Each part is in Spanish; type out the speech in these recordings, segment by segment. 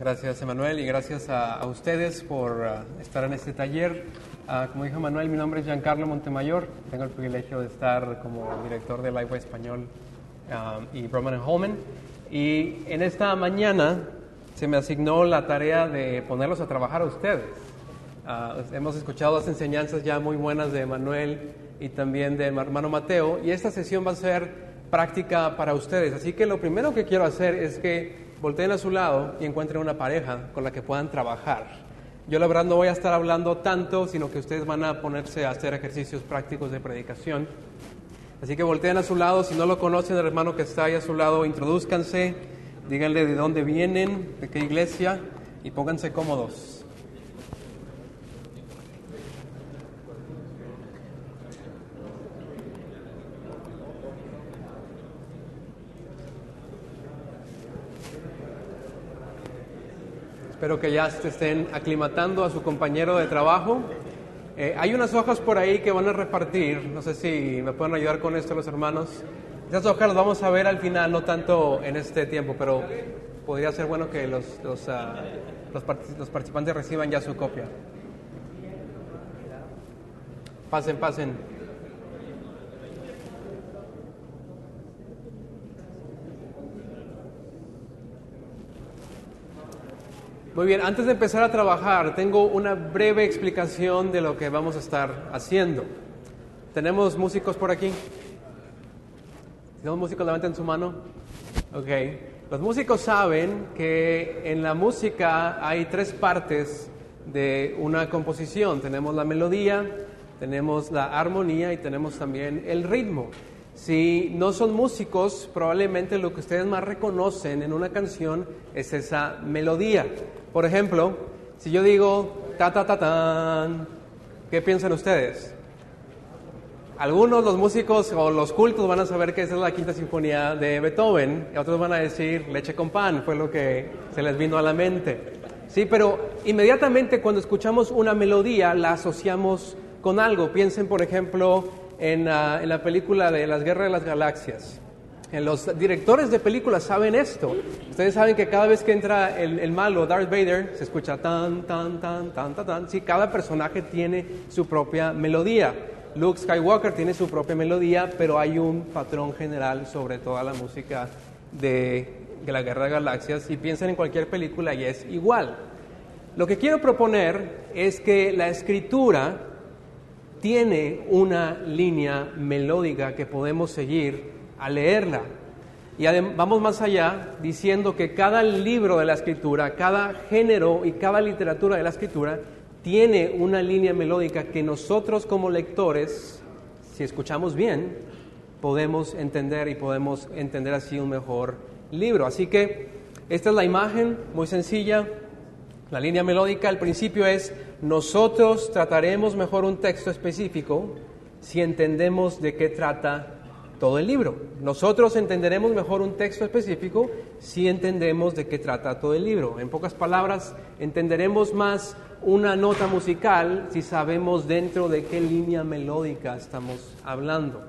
Gracias, Emanuel, y gracias a, a ustedes por uh, estar en este taller. Uh, como dijo Emanuel, mi nombre es Giancarlo Montemayor. Tengo el privilegio de estar como director de Lifeway Español um, y Broman Holman. Y en esta mañana se me asignó la tarea de ponerlos a trabajar a ustedes. Uh, hemos escuchado las enseñanzas ya muy buenas de Emanuel y también de hermano Mateo, y esta sesión va a ser práctica para ustedes. Así que lo primero que quiero hacer es que volteen a su lado y encuentren una pareja con la que puedan trabajar. Yo la verdad no voy a estar hablando tanto, sino que ustedes van a ponerse a hacer ejercicios prácticos de predicación. Así que volteen a su lado, si no lo conocen, el hermano que está ahí a su lado, introduzcanse, díganle de dónde vienen, de qué iglesia y pónganse cómodos. Espero que ya se estén aclimatando a su compañero de trabajo. Eh, hay unas hojas por ahí que van a repartir. No sé si me pueden ayudar con esto los hermanos. Esas hojas las vamos a ver al final, no tanto en este tiempo, pero podría ser bueno que los, los, uh, los, los participantes reciban ya su copia. Pasen, pasen. Muy bien, antes de empezar a trabajar, tengo una breve explicación de lo que vamos a estar haciendo. ¿Tenemos músicos por aquí? ¿Tenemos músicos? Levanten su mano. Ok. Los músicos saben que en la música hay tres partes de una composición. Tenemos la melodía, tenemos la armonía y tenemos también el ritmo. Si no son músicos, probablemente lo que ustedes más reconocen en una canción es esa melodía. Por ejemplo, si yo digo ta ta ta tan, ¿qué piensan ustedes? Algunos, los músicos o los cultos van a saber que esa es la quinta sinfonía de Beethoven, y otros van a decir leche con pan, fue lo que se les vino a la mente. Sí, pero inmediatamente cuando escuchamos una melodía la asociamos con algo. Piensen, por ejemplo, en, uh, en la película de Las Guerras de las Galaxias. Los directores de películas saben esto. Ustedes saben que cada vez que entra el, malo, Darth Vader, se escucha tan, tan, tan, tan, tan, tan. Sí, cada personaje tiene su propia melodía. Luke Skywalker tiene su propia melodía, pero hay un patrón general sobre toda la música de, de la Guerra de Galaxias. Y piensen en cualquier película y es igual. Lo que quiero proponer es que la escritura tiene una línea melódica que podemos seguir a leerla. Y vamos más allá diciendo que cada libro de la escritura, cada género y cada literatura de la escritura tiene una línea melódica que nosotros como lectores, si escuchamos bien, podemos entender y podemos entender así un mejor libro. Así que esta es la imagen muy sencilla. La línea melódica al principio es, nosotros trataremos mejor un texto específico si entendemos de qué trata todo el libro. Nosotros entenderemos mejor un texto específico si entendemos de qué trata todo el libro. En pocas palabras, entenderemos más una nota musical si sabemos dentro de qué línea melódica estamos hablando.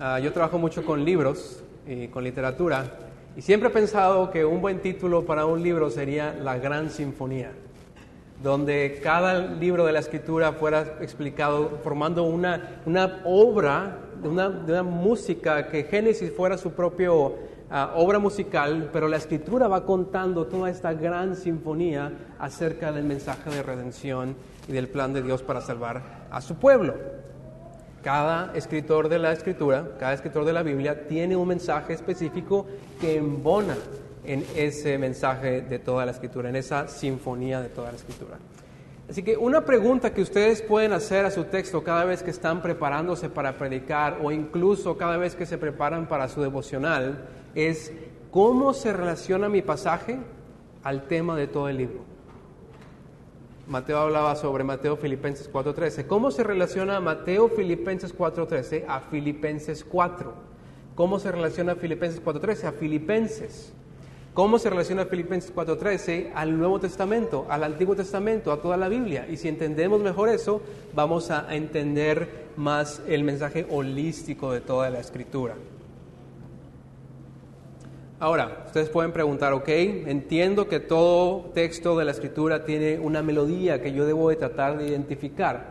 Uh, yo trabajo mucho con libros y con literatura y siempre he pensado que un buen título para un libro sería La Gran Sinfonía donde cada libro de la escritura fuera explicado formando una, una obra, una, una música, que Génesis fuera su propia uh, obra musical, pero la escritura va contando toda esta gran sinfonía acerca del mensaje de redención y del plan de Dios para salvar a su pueblo. Cada escritor de la escritura, cada escritor de la Biblia tiene un mensaje específico que embona en ese mensaje de toda la escritura, en esa sinfonía de toda la escritura. Así que una pregunta que ustedes pueden hacer a su texto cada vez que están preparándose para predicar o incluso cada vez que se preparan para su devocional es ¿cómo se relaciona mi pasaje al tema de todo el libro? Mateo hablaba sobre Mateo Filipenses 4.13. ¿Cómo se relaciona Mateo Filipenses 4.13 a Filipenses 4? ¿Cómo se relaciona Filipenses 4.13 a Filipenses? ¿Cómo se relaciona Filipenses 4:13 al Nuevo Testamento, al Antiguo Testamento, a toda la Biblia? Y si entendemos mejor eso, vamos a entender más el mensaje holístico de toda la Escritura. Ahora, ustedes pueden preguntar, ok, entiendo que todo texto de la escritura tiene una melodía que yo debo de tratar de identificar.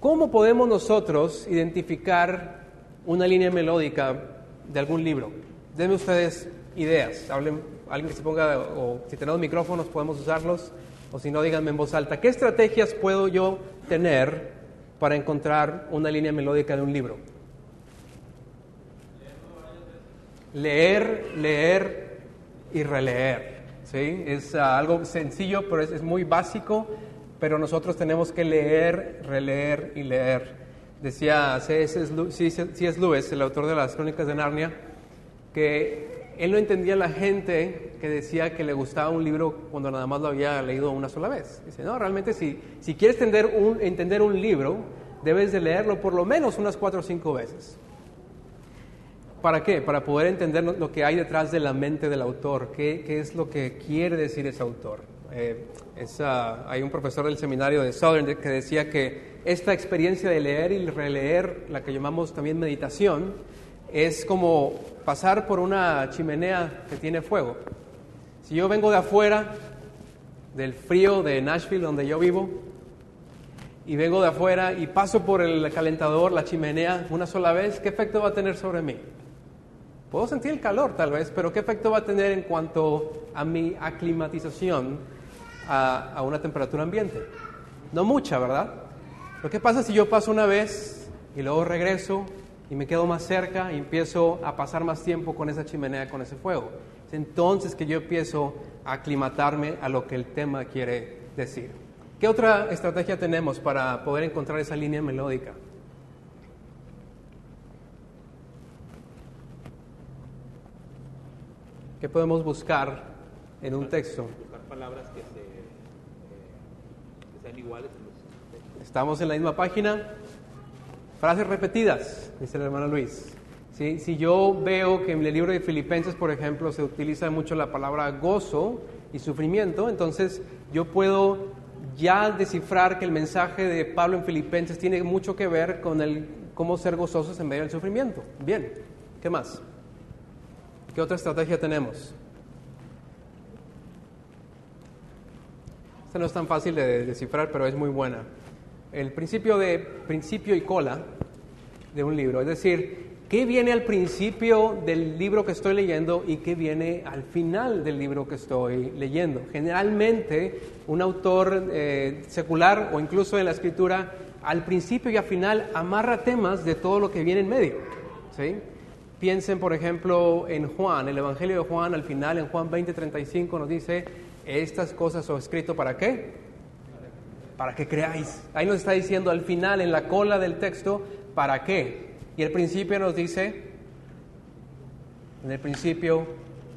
¿Cómo podemos nosotros identificar una línea melódica de algún libro? Denme ustedes ideas. Hablen, alguien que se ponga, o si tenemos micrófonos podemos usarlos, o si no, díganme en voz alta. ¿Qué estrategias puedo yo tener para encontrar una línea melódica de un libro? leer, leer y releer. ¿sí? Es uh, algo sencillo, pero es, es, muy básico, pero nosotros tenemos que leer, releer y leer. Decía C.S. Lewis, el autor de las Crónicas de Narnia, que él no entendía la gente que decía que le gustaba un libro cuando nada más lo había leído una sola vez. Dice, no, realmente si, si quieres entender un, entender un libro, debes de leerlo por lo menos unas cuatro o cinco veces. ¿Para qué? Para poder entender lo que hay detrás de la mente del autor, qué, qué es lo que quiere decir ese autor. Eh, esa, hay un profesor del seminario de Southern que decía que esta experiencia de leer y releer, la que llamamos también meditación, es como pasar por una chimenea que tiene fuego. Si yo vengo de afuera, del frío de Nashville, donde yo vivo, y vengo de afuera y paso por el calentador, la chimenea, una sola vez, ¿qué efecto va a tener sobre mí? Puedo sentir el calor tal vez, pero ¿qué efecto va a tener en cuanto a mi aclimatización a, a una temperatura ambiente? No mucha, ¿verdad? Pero ¿qué pasa si yo paso una vez y luego regreso y me quedo más cerca y empiezo a pasar más tiempo con esa chimenea, con ese fuego? Es entonces que yo empiezo a aclimatarme a lo que el tema quiere decir. ¿Qué otra estrategia tenemos para poder encontrar esa línea melódica? ¿Qué podemos buscar en un texto? Buscar palabras que, se, eh, que sean iguales. Estamos en la misma página. Frases repetidas, dice el hermano Luis. ¿Sí? Si yo veo que en el libro de Filipenses, por ejemplo, se utiliza mucho la palabra gozo y sufrimiento, entonces yo puedo ya descifrar que el mensaje de Pablo en Filipenses tiene mucho que ver con el cómo ser gozosos en medio del sufrimiento. Bien, ¿qué más? ¿Qué otra estrategia tenemos? Esta no es tan fácil de descifrar, pero es muy buena. El principio de principio y cola de un libro, es decir, qué viene al principio del libro que estoy leyendo y qué viene al final del libro que estoy leyendo. Generalmente, un autor eh, secular o incluso en la escritura, al principio y al final amarra temas de todo lo que viene en medio. Piensen, por ejemplo, en Juan, el Evangelio de Juan, al final, en Juan 20:35, nos dice, estas cosas son escrito para qué? Para que creáis. Ahí nos está diciendo al final, en la cola del texto, ¿para qué? Y el principio nos dice, en el principio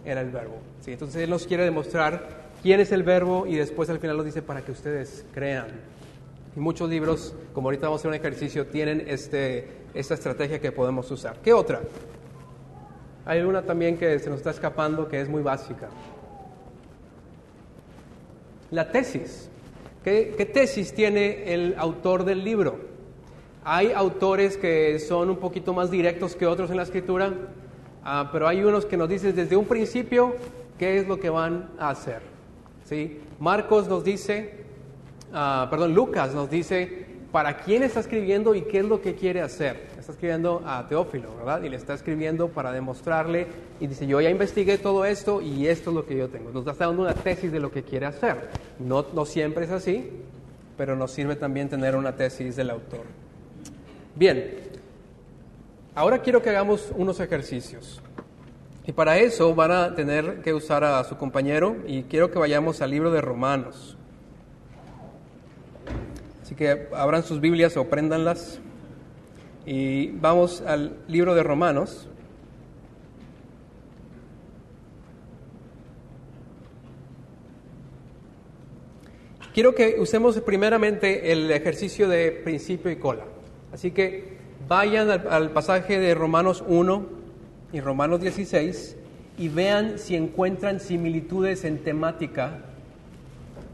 era el verbo. ¿Sí? Entonces Él nos quiere demostrar quién es el verbo y después al final nos dice para que ustedes crean. Y muchos libros, como ahorita vamos a hacer un ejercicio, tienen este, esta estrategia que podemos usar. ¿Qué otra? Hay una también que se nos está escapando que es muy básica. La tesis. ¿Qué, ¿Qué, tesis tiene el autor del libro? Hay autores que son un poquito más directos que otros en la escritura, uh, pero hay unos que nos dicen desde un principio qué es lo que van a hacer. ¿sí? Marcos nos dice, uh, perdón, Lucas nos dice para quién está escribiendo y qué es lo que quiere hacer. Está escribiendo a Teófilo, ¿verdad? Y le está escribiendo para demostrarle y dice, yo ya investigué todo esto y esto es lo que yo tengo. Nos está dando una tesis de lo que quiere hacer. No, no siempre es así, pero nos sirve también tener una tesis del autor. Bien, ahora quiero que hagamos unos ejercicios. Y para eso van a tener que usar a su compañero y quiero que vayamos al libro de Romanos. Así que abran sus Biblias o préndanlas. Y vamos al libro de Romanos. Quiero que usemos primeramente el ejercicio de principio y cola. Así que vayan al, al, pasaje de Romanos 1 y Romanos 16 y vean si encuentran similitudes en temática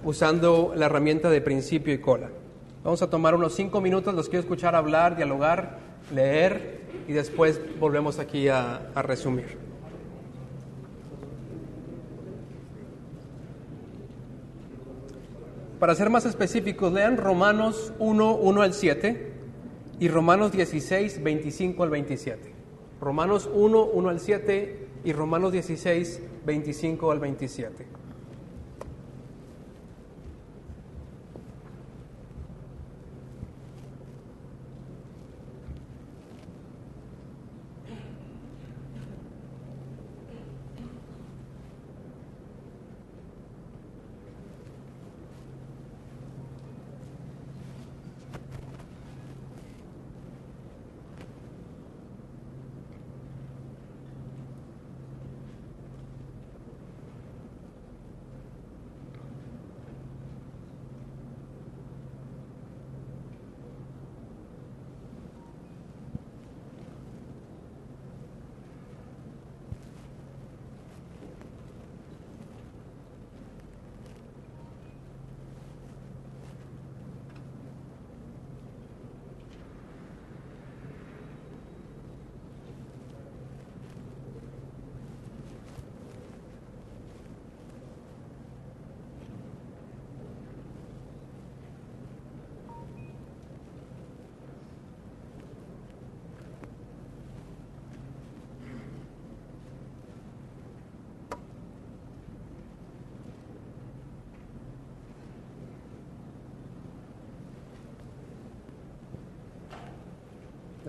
usando la herramienta de principio y cola. Vamos a tomar unos cinco minutos, los quiero escuchar hablar, dialogar, leer y después volvemos aquí a, a resumir. Para ser más específicos, lean Romanos 1, 1 al 7 y Romanos 16, 25 al 27. Romanos 1, 1 al 7 y Romanos 16, 25 al 27.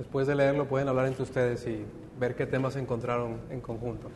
Después de leerlo pueden hablar entre ustedes y ver qué temas encontraron en conjunto.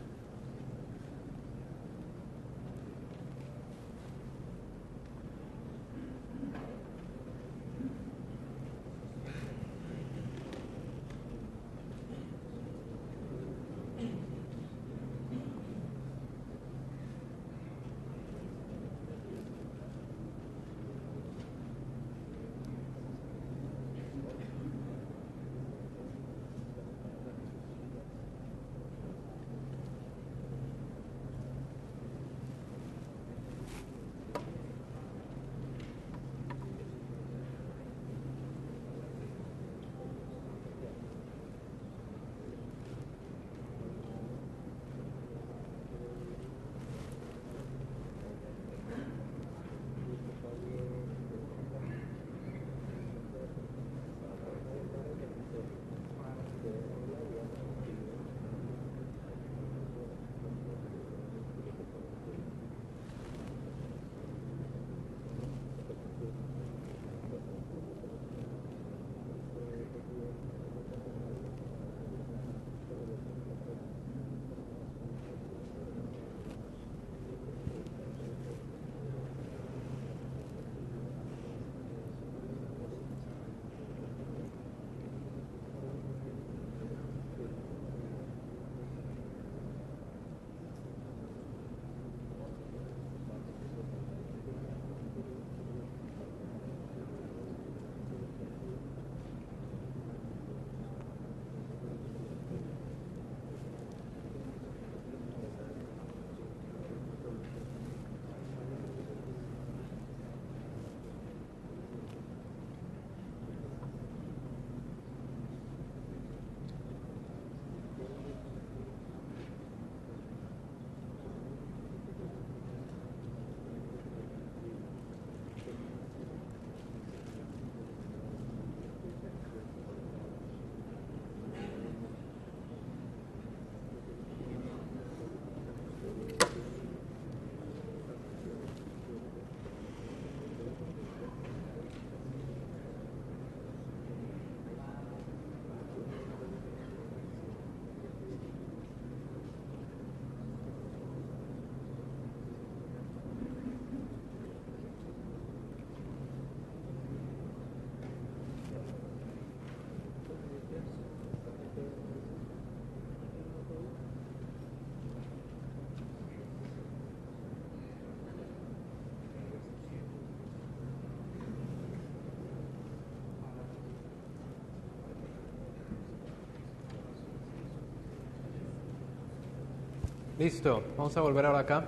Listo, vamos a volver ahora acá.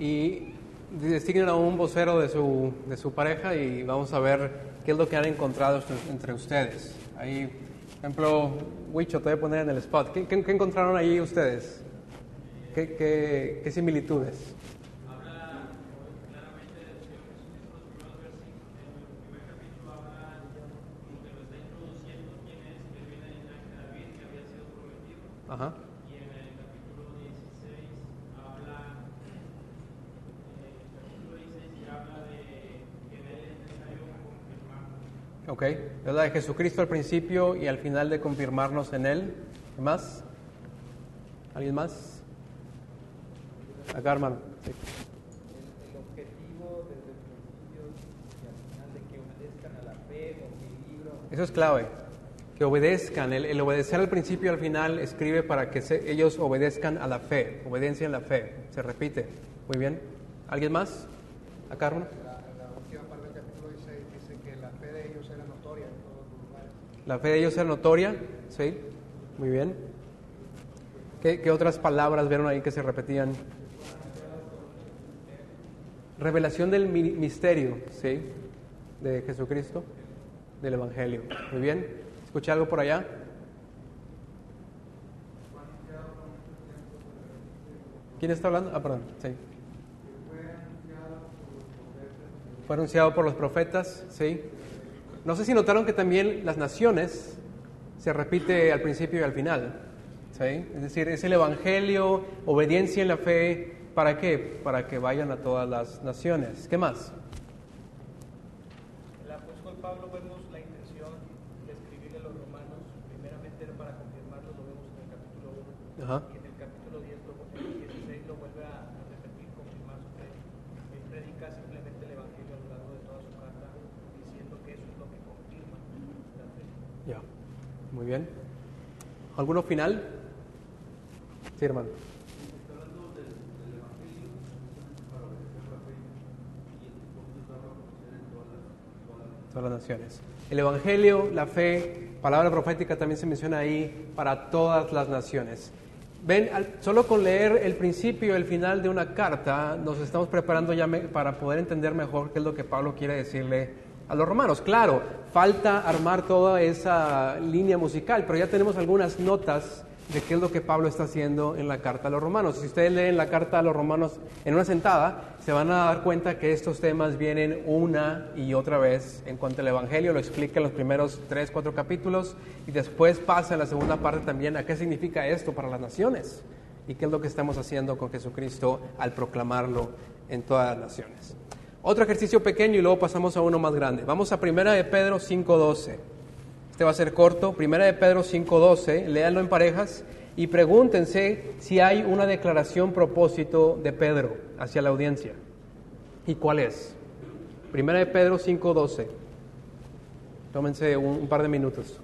Y designen a un vocero de su, de su pareja y vamos a ver qué es lo que han encontrado entre ustedes. Ahí, por ejemplo, Wicho, te voy a poner en el spot. ¿Qué, qué, qué encontraron ahí ustedes? ¿Qué, qué, qué similitudes? Ajá. Uh -huh. Ok. Es la de Jesucristo al principio y al final de confirmarnos en Él. ¿Qué más? ¿Alguien más? Acá, hermano. Sí. El, objetivo desde el principio y al final de que obedezcan a la fe libro Eso es clave. Que obedezcan. El, el obedecer al principio y al final escribe para que se- ellos obedezcan a la fe. Obediencia en la fe. Se repite. Muy bien. ¿Alguien más? Acá, hermano. La, la última parte del capítulo 16 dice que la fe de ellos era notoria en todos los lugares. La fe de ellos era notoria. Sí. Muy bien. ¿Qué, otras palabras vieron ahí que se repetían? Revelación del mi- misterio, ¿sí? De Jesucristo, del Evangelio. Muy bien. ¿Escuché algo por allá? ¿Quién está hablando? Ah, perdón, sí. Fue anunciado por los profetas, sí. No sé si notaron que también las naciones se repite al principio y al final. ¿sí? Es decir, es el Evangelio, obediencia en la fe, ¿para qué? Para que vayan a todas las naciones. ¿Qué más? El apóstol Pablo vemos la intención de escribirle a los romanos, primeramente era para confirmarlo, lo vemos en el capítulo 1, Ajá. y en el capítulo 10, lo, en el 16 lo vuelve a, a repetir, confirmar su fe. Él predica simplemente el Evangelio a lo largo de toda su carta, diciendo que eso es lo que confirma la fe. Ya. Muy bien. ¿Alguno final? Sí, hermano. Todas las naciones. El Evangelio, la fe, palabra profética también se menciona ahí para todas las naciones. Ven, solo con leer el principio y el final de una carta nos estamos preparando ya para poder entender mejor qué es lo que Pablo quiere decirle a los romanos. Claro, falta armar toda esa línea musical, pero ya tenemos algunas notas de qué es lo que Pablo está haciendo en la carta a los romanos. Si ustedes leen la carta a los romanos en una sentada, se van a dar cuenta que estos temas vienen una y otra vez en cuanto al Evangelio, lo explica en los primeros tres, cuatro capítulos y después pasa en la segunda parte también a qué significa esto para las naciones y qué es lo que estamos haciendo con Jesucristo al proclamarlo en todas las naciones. Otro ejercicio pequeño y luego pasamos a uno más grande. Vamos a Primera de Pedro 5.12. Este va a ser corto. Primera de Pedro 5.12. Léanlo en parejas y pregúntense si hay una declaración propósito de Pedro hacia la audiencia. ¿Y cuál es? Primera de Pedro 5.12. Tómense un, un par de minutos.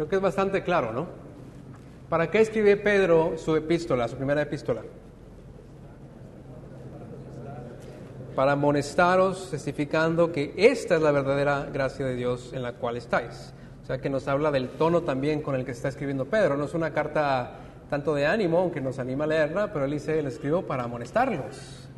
Creo que es bastante claro, ¿no? ¿Para qué escribe Pedro su epístola, su primera epístola? Para amonestaros, testificando que esta es la verdadera gracia de Dios en la cual estáis. O sea que nos habla del tono también con el que está escribiendo Pedro. No es una carta tanto de ánimo, aunque nos anima a leerla, pero él dice, le escribo para amonestarlos.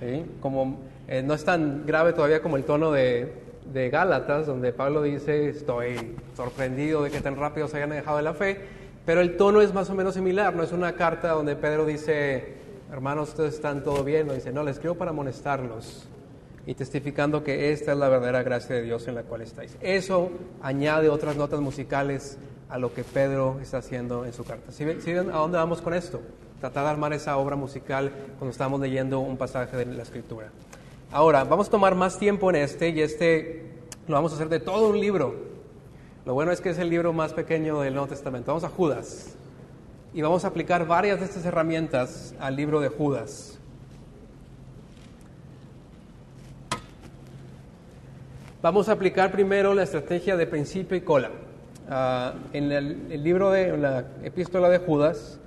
¿Sí? Como, eh, no es tan grave todavía como el tono de, de Gálatas, donde Pablo dice, estoy sorprendido de que tan rápido se hayan dejado de la fe, pero el tono es más o menos similar, no es una carta donde Pedro dice, hermanos, ustedes están todo bien, no dice, no, les escribo para amonestarlos y testificando que esta es la verdadera gracia de Dios en la cual estáis. Eso añade otras notas musicales a lo que Pedro está haciendo en su carta. ¿Sí ven, sí ven a dónde vamos con esto? Tratar de armar esa obra musical cuando estamos leyendo un pasaje de la Escritura. Ahora, vamos a tomar más tiempo en este y este lo vamos a hacer de todo un libro. Lo bueno es que es el libro más pequeño del Nuevo Testamento. Vamos a Judas y vamos a aplicar varias de estas herramientas al libro de Judas. Vamos a aplicar primero la estrategia de principio y cola. Ah, en el, libro de la epístola de Judas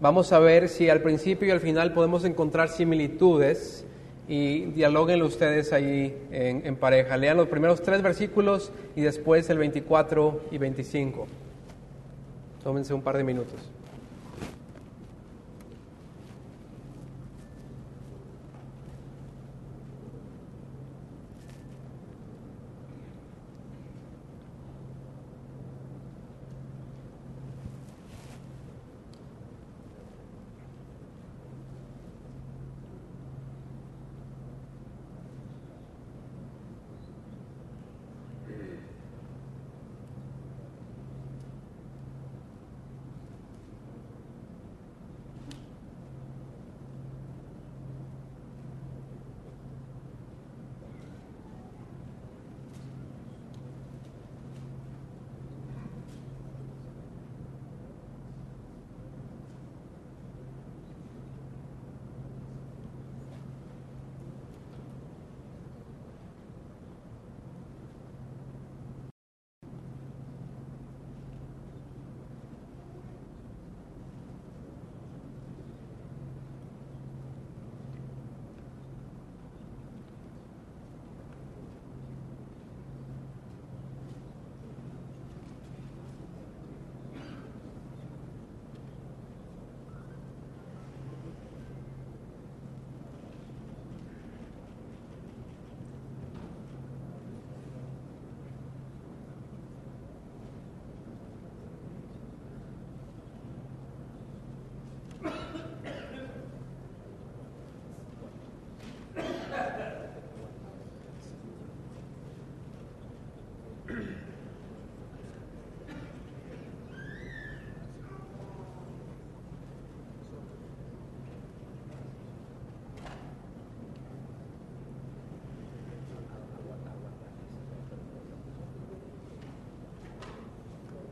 Vamos a ver si al principio y al final podemos encontrar similitudes y dialoguen ustedes ahí en, en pareja. Lean los primeros tres versículos y después el 24 y 25. Tómense un par de minutos.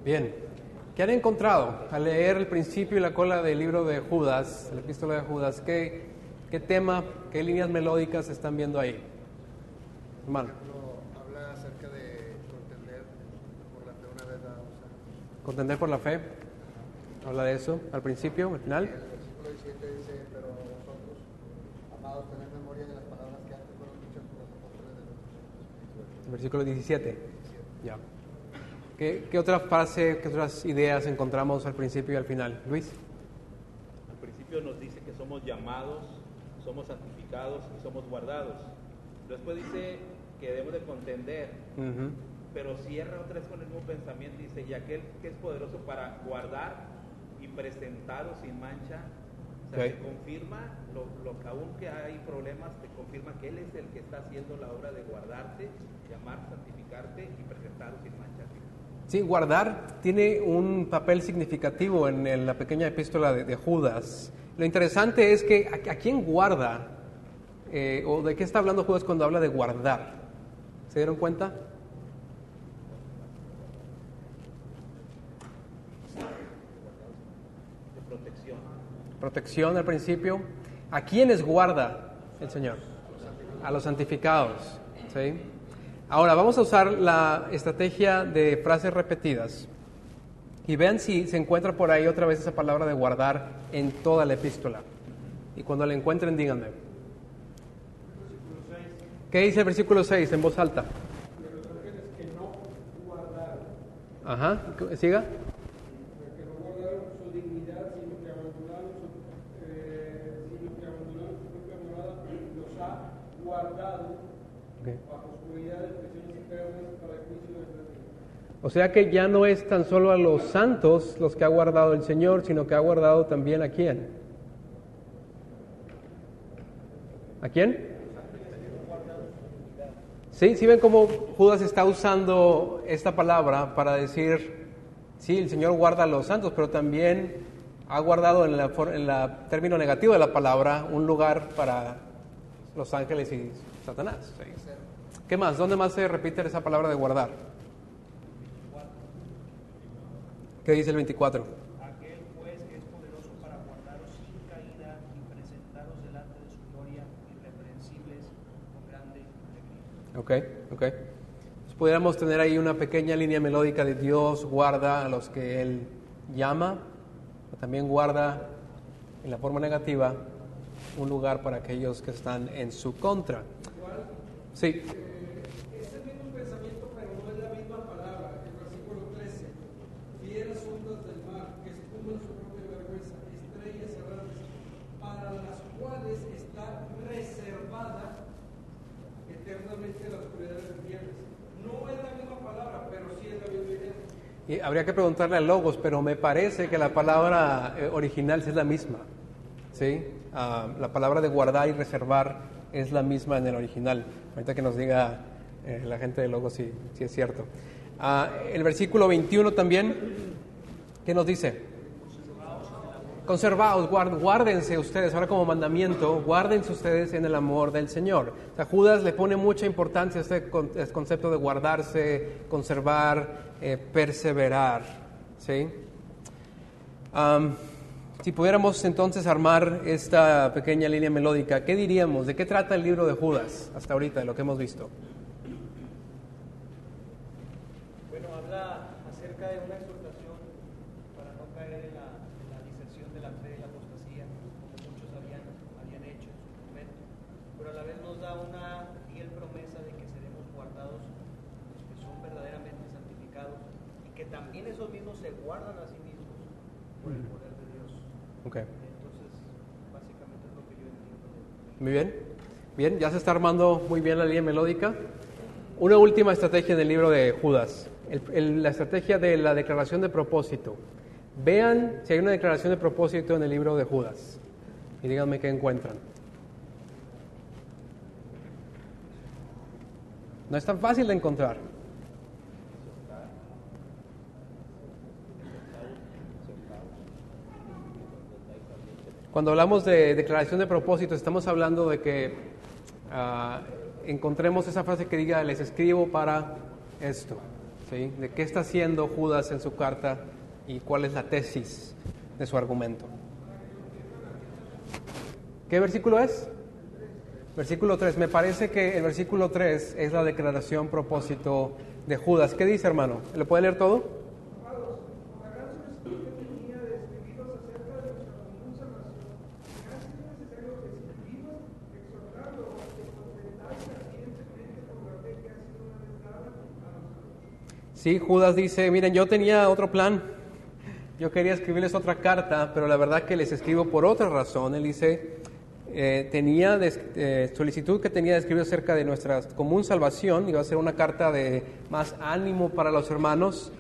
Bien, ¿qué han encontrado al leer el principio y la cola del libro de Judas, la epístola de Judas? ¿Qué, qué tema, qué líneas melódicas están viendo ahí? Hermano, habla acerca de contender por la fe una vez dada. O sea, contender por la fe, habla de eso al principio, al final. el versículo 17 dice, pero vosotros, amados, tened memoria de las palabras que antes fueron dichas por los apóstoles de los El versículo 17. ¿Qué, qué otra frase, qué otras ideas encontramos al principio y al final? Luis. Al principio nos dice que somos llamados, somos santificados y somos guardados. Después dice que debemos de contender, Ujú. pero cierra otra vez con el mismo pensamiento. Dice, y aquel que es poderoso para guardar y presentaros sin mancha. O sea, Ok. te confirma, lo, lo que aún que hay problemas, te confirma que Él es el que está haciendo la obra de guardarte, llamar, santificarte y presentaros sin mancha. Sí, guardar tiene un papel significativo en, la pequeña epístola de, Judas. Lo interesante es que a, a quién guarda, Eh, o de qué está hablando Judas cuando habla de guardar. ¿Se dieron cuenta? de protección. Protección al principio. ¿A quiénes guarda el Señor? A los santificados. ¿sí? Ahora vamos a usar la estrategia de frases repetidas. Y vean si se encuentra por ahí otra vez esa palabra de guardar en toda la epístola. Y cuando la encuentren, díganme. ¿Qué dice el versículo 6 en voz alta? Ajá, siga. que no guardaron su dignidad, sino que abandonaron su, sino que propia morada, los ha guardado Ok. bajo oscuridad de prisiones eternas para el juicio de la eternidad. O sea que ya no es tan solo a los santos los que ha guardado el Señor, sino que ha guardado también a quién. ¿A quién? Sí, sí ven cómo Judas está usando esta palabra para decir, sí, el Señor guarda a los santos, pero también ha guardado en la, for- en la término negativo de la palabra un lugar para los ángeles y Satanás. ¿Qué más? ¿Dónde más se repite esa palabra de guardar? ¿Qué dice el 24? Aquel pues que es poderoso para guardaros sin caída y presentaros delante de su gloria irreprensibles con grande alegría. Ok, ok. Entonces, pudiéramos tener ahí una pequeña línea melódica de Dios guarda a los que Él llama, pero también guarda en la forma negativa, un lugar para aquellos que están en su contra. Sí, Es el mismo pensamiento, pero no es la misma palabra. El versículo 13. Fieras ondas del mar, que espuman su propia vergüenza, estrellas errantes, para las cuales está reservada eternamente la oscuridad de los infiernos. No es la misma palabra, pero sí es la misma idea. Y habría que preguntarle a Logos, pero me parece que la palabra eh, original es la misma. ¿sí? Ah, la palabra de guardar y reservar es la misma en el original. Ahorita que nos diga eh, la gente de Logos si, si es cierto. Ah, el versículo 21 también, ¿qué nos dice? Conservaos, guárdense ustedes, ahora como mandamiento, guárdense ustedes en el amor del Señor. O sea, Judas le pone mucha importancia a este este concepto de guardarse, conservar, eh, perseverar. ¿sí? Si pudiéramos entonces armar esta pequeña línea melódica, ¿qué diríamos? ¿De qué trata el libro de Judas hasta ahorita, de lo que hemos visto? Bueno, habla acerca de una exhortación para no caer en la, en la diserción de la fe y la apostasía, como muchos habían, habían hecho en su momento. Pero a la vez nos da una fiel promesa de que seremos guardados los que son verdaderamente santificados y que también esos mismos se guardan a sí mismos por el poder de Dios. Okay. Entonces, básicamente es lo que yo entiendo Muy bien. Bien, ya se está armando muy bien la línea melódica. Una última estrategia en el libro de Judas, el- el- la estrategia de la declaración de propósito. Vean si hay una declaración de propósito en el libro de Judas y díganme qué encuentran. No es tan fácil de encontrar. Cuando hablamos de declaración de propósito, estamos hablando de que ah, encontremos esa frase que diga, les escribo para esto. ¿sí? De qué está haciendo Judas en su carta y cuál es la tesis de su argumento. ¿Qué versículo es? Versículo 3. Me parece que el versículo 3 es la declaración propósito de Judas. ¿Qué dice, hermano? ¿Lo puede leer todo? Sí, Judas dice, miren, yo tenía otro plan. Yo quería escribirles otra carta, pero la verdad que les escribo por otra razón. Él dice, eh, tenía des- eh, solicitud que tenía de escribir acerca de nuestra común salvación, iba a ser una carta de más ánimo para los hermanos,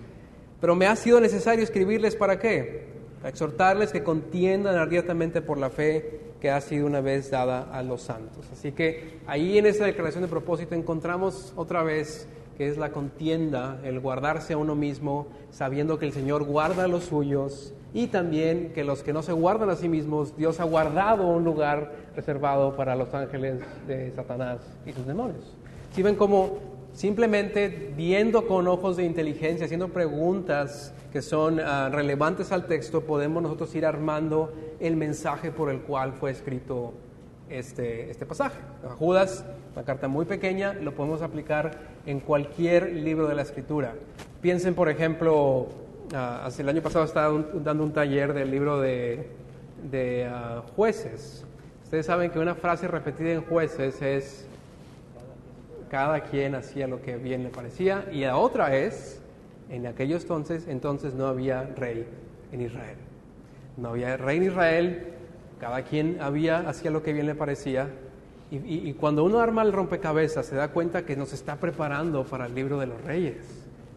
pero me ha sido necesario escribirles para qué? Para exhortarles que contiendan ardientemente por la fe que ha sido una vez dada a los santos. Así que ahí en esa declaración de propósito encontramos otra vez que es la contienda, el guardarse a uno mismo, sabiendo que el Señor guarda a los suyos y también que los que no se guardan a sí mismos, Dios ha guardado un lugar reservado para los ángeles de Satanás y sus demonios. Si ven como simplemente viendo con ojos de inteligencia, haciendo preguntas que son ah, relevantes al texto, podemos nosotros ir armando el mensaje por el cual fue escrito este, este pasaje. A Judas, una carta muy pequeña, lo podemos aplicar en cualquier libro de la Escritura. Piensen, por ejemplo, ah, hace el año pasado estaba dando un taller del libro de, de, ah, jueces. Ustedes saben que una frase repetida en jueces es cada quien hacía lo que bien le parecía y la otra es en aquellos entonces entonces no había rey en Israel no había rey en Israel cada quien había hacía lo que bien le parecía y, cuando uno arma el rompecabezas se da cuenta que nos está preparando para el libro de los reyes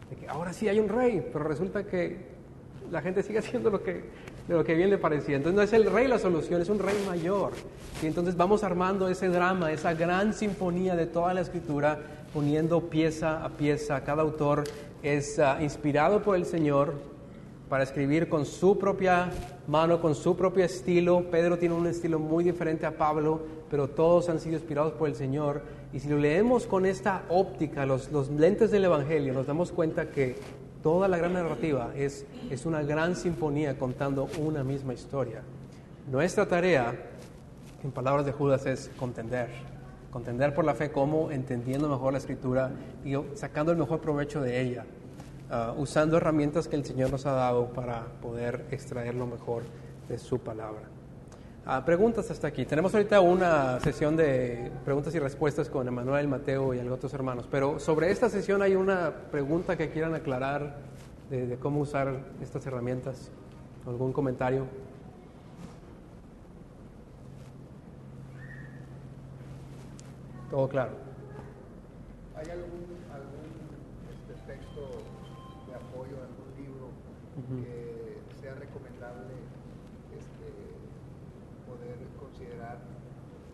de que ahora sí hay un rey pero resulta que la gente sigue haciendo lo que, lo que bien le parecía. Entonces no es el rey la solución, es un rey mayor. Y entonces vamos armando ese drama, esa gran sinfonía de toda la escritura, poniendo pieza a pieza. Cada autor es ah, inspirado por el Señor para escribir con su propia mano, con su propio estilo. Pedro tiene un estilo muy diferente a Pablo, pero todos han sido inspirados por el Señor. Y si lo leemos con esta óptica, los, lentes del Evangelio, nos damos cuenta que toda la gran narrativa es, es una gran sinfonía contando una misma historia. Nuestra tarea, en palabras de Judas, es contender. Contender por la fe como entendiendo mejor la escritura y sacando el mejor provecho de ella, ah, usando herramientas que el Señor nos ha dado para poder extraer lo mejor de su palabra. Ah, preguntas hasta aquí. Tenemos ahorita una sesión de preguntas y respuestas con Emanuel, Mateo y otros hermanos, pero sobre esta sesión hay una pregunta que quieran aclarar de, de cómo usar estas herramientas. ¿Algún comentario? Todo claro. ¿Hay algún, algún este, texto de apoyo, algún libro que sea recomendable este, poder considerar,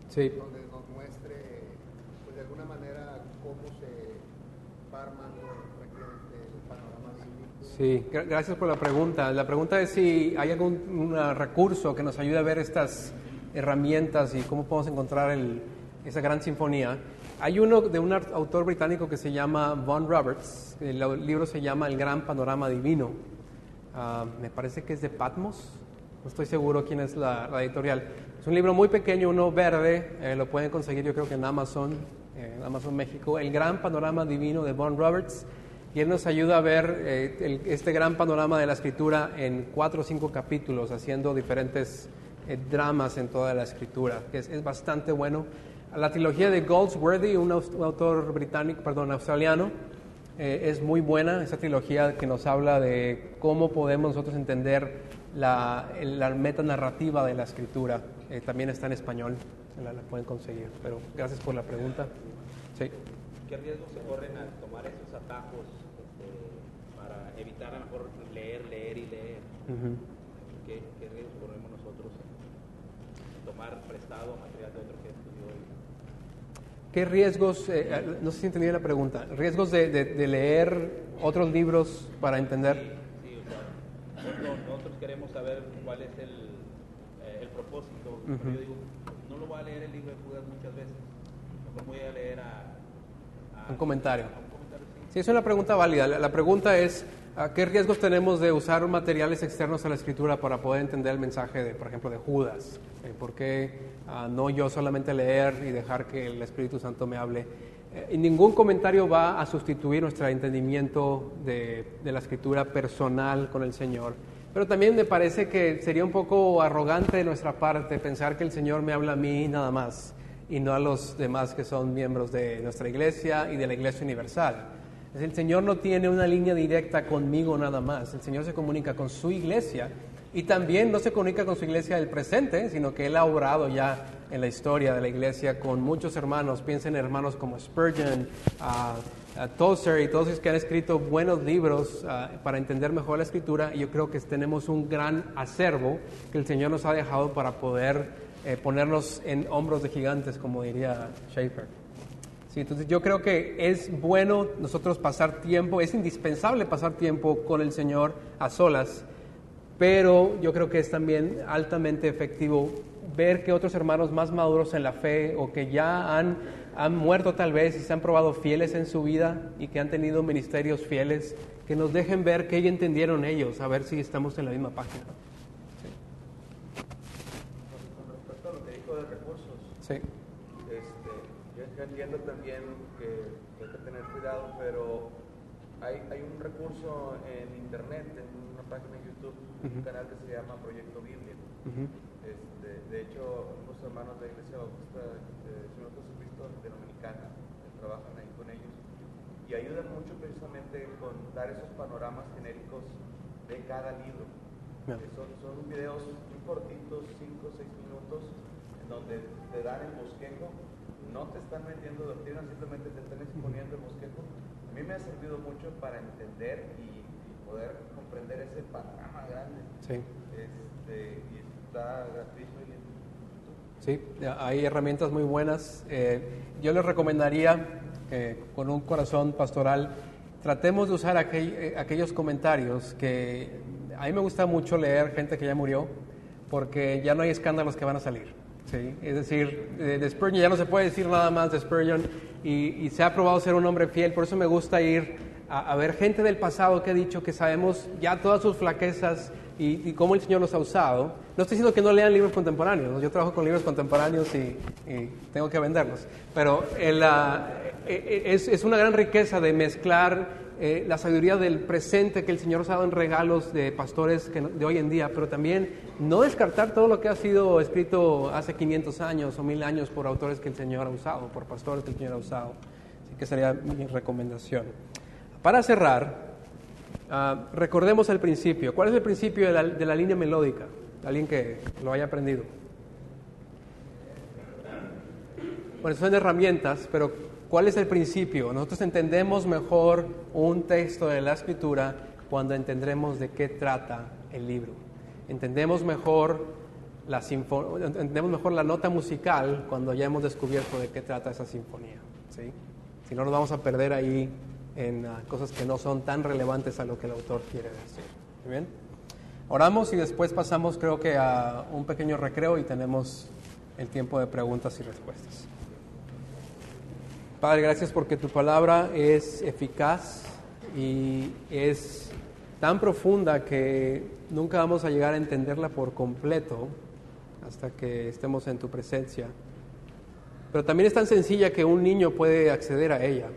Sí. donde nos muestre pues, de alguna manera cómo se va armando el panorama? Sí, gra- gracias por la pregunta. La pregunta es si hay algún ah, recurso que nos ayude a ver estas herramientas y cómo podemos encontrar el- esa gran sinfonía. Hay uno de un autor británico que se llama Von Roberts. El, libro se llama El Gran Panorama Divino. Ah, me parece que es de Patmos. No estoy seguro quién es la, la editorial. Es un libro muy pequeño, uno verde. eh, lo pueden conseguir yo creo que en Amazon, eh, en Amazon México. El Gran Panorama Divino de Von Roberts. Y él nos ayuda a ver eh, este gran panorama de la escritura en cuatro o cinco capítulos, haciendo diferentes eh, dramas en toda la escritura, que es, bastante bueno. La trilogía de Goldsworthy, un, autor británico, perdón, australiano, eh, es muy buena, esa trilogía que nos habla de cómo podemos nosotros entender la, la metanarrativa de la escritura. Eh, también está en español, la, la pueden conseguir. Pero gracias por la pregunta. Sí. ¿Qué riesgos se corren al tomar esos atajos este, para evitar a lo mejor leer, leer y leer? Ujú. ¿Qué, qué riesgos corremos nosotros en tomar prestado material de otro que estudió? ¿Qué riesgos, eh, eh, no sé si entendí la pregunta, riesgos de, de- de leer otros libros para entender? Sí, o sea, nosotros, nosotros queremos saber cuál es el, Pero yo digo, no lo voy a leer el libro de Judas muchas veces. Mejor voy a leer a, a- Un comentario. a un comentario, sí. Sí, es una pregunta válida. La, la pregunta es, ¿a ¿qué riesgos tenemos de usar materiales externos a la escritura para poder entender el mensaje, de, por ejemplo, de Judas? Eh, ¿Por qué ah, no yo solamente leer y dejar que el Espíritu Santo me hable? Eh, y ningún comentario va a sustituir nuestro entendimiento de, de la escritura personal con el Señor. Pero también me parece que sería un poco arrogante de nuestra parte pensar que el Señor me habla a mí nada más y no a los demás que son miembros de nuestra iglesia y de la iglesia universal. El Señor no tiene una línea directa conmigo nada más. El Señor se comunica con su iglesia y también no se comunica con su iglesia del presente, sino que Él ha obrado ya en la historia de la iglesia con muchos hermanos. Piensen en hermanos como Spurgeon, ah, ah, Tozer y todos esos que han escrito buenos libros ah, para entender mejor la escritura. Y yo creo que tenemos un gran acervo que el Señor nos ha dejado para poder eh, ponernos en hombros de gigantes, como diría Schaeffer. Sí, entonces yo creo que es bueno nosotros pasar tiempo, es indispensable pasar tiempo con el Señor a solas, pero yo creo que es también altamente efectivo ver que otros hermanos más maduros en la fe o que ya han, han muerto tal vez y se han probado fieles en su vida y que han tenido ministerios fieles, que nos dejen ver qué entendieron ellos, a ver si estamos en la misma página. Sí. este, yo, entiendo también que, hay que tener cuidado, pero hay, hay un recurso en internet, en una página de YouTube, un Ujú. canal que se llama Proyecto Biblia. Ujú. Este, de hecho, unos hermanos de la Iglesia Bautista del Señor Jesucristo de Dominicana trabajan ahí con ellos y ayudan mucho precisamente con dar esos panoramas genéricos de cada libro. Ya. Eh, Son, son videos muy cortitos, 5 o 6 minutos, en donde te dan el bosquejo, no te están vendiendo doctrina, simplemente te están exponiendo el bosquejo. A mí me ha servido mucho para entender y, y poder comprender ese panorama grande. Sí. Este, y está. Sí, hay herramientas muy buenas. Eh, yo les recomendaría, eh, con un corazón pastoral, tratemos de usar aquel- eh, aquellos comentarios que a mí me gusta mucho leer gente que ya murió, porque ya no hay escándalos que van a salir. ¿sí? Es decir, de, de Spurgeon ya no se puede decir nada más de Spurgeon y, se ha probado ser un hombre fiel, por eso me gusta ir a, a ver gente del pasado que ha dicho que sabemos ya todas sus flaquezas y, y cómo el Señor los ha usado. No estoy diciendo que no lean libros contemporáneos, ¿no? yo trabajo con libros contemporáneos y, y tengo que venderlos, pero el, ah, eh, eh, es, es una gran riqueza de mezclar eh, la sabiduría del presente que el Señor nos ha dado en regalos de pastores que no- de hoy en día, pero también no descartar todo lo que ha sido escrito hace 500 años o 1000 años por autores que el Señor ha usado, por pastores que el Señor ha usado. Así que sería mi recomendación. Para cerrar, ah, recordemos el principio. ¿Cuál es el principio de la, de la línea melódica? Alguien que lo haya aprendido. Bueno, son herramientas, pero ¿cuál es el principio? Nosotros entendemos mejor un texto de la escritura cuando entendemos de qué trata el libro. Entendemos mejor la, entendemos mejor la nota musical cuando ya hemos descubierto de qué trata esa sinfonía. ¿sí? Si no, nos vamos a perder ahí en ah, cosas que no son tan relevantes a lo que el autor quiere decir. ¿Muy bien? Oramos y después pasamos creo que a un pequeño recreo y tenemos el tiempo de preguntas y respuestas. Padre, gracias porque tu palabra es eficaz y es tan profunda que nunca vamos a llegar a entenderla por completo hasta que estemos en tu presencia. Pero también es tan sencilla que un niño puede acceder a ella.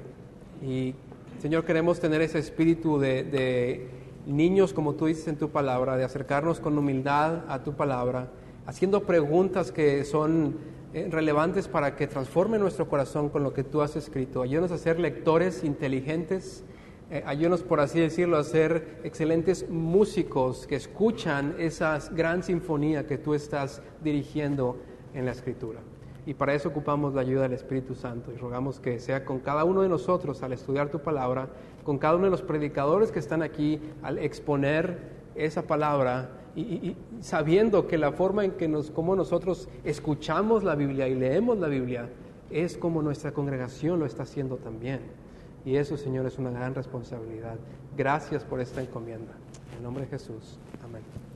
Y Señor, queremos tener ese espíritu de, de niños, como tú dices en tu palabra, de acercarnos con humildad a tu palabra, haciendo preguntas que son eh, relevantes para que transforme nuestro corazón con lo que tú has escrito. Ayúdanos a ser lectores inteligentes, eh, ayúdanos, por así decirlo, a ser excelentes músicos que escuchan esa gran sinfonía que tú estás dirigiendo en la escritura. Y para eso ocupamos la ayuda del Espíritu Santo y rogamos que sea con cada uno de nosotros al estudiar tu palabra, con cada uno de los predicadores que están aquí al exponer esa palabra y, sabiendo que la forma en que nos, como nosotros escuchamos la Biblia y leemos la Biblia es como nuestra congregación lo está haciendo también. Y eso, Señor, es una gran responsabilidad. Gracias por esta encomienda. En nombre de Jesús. Amén.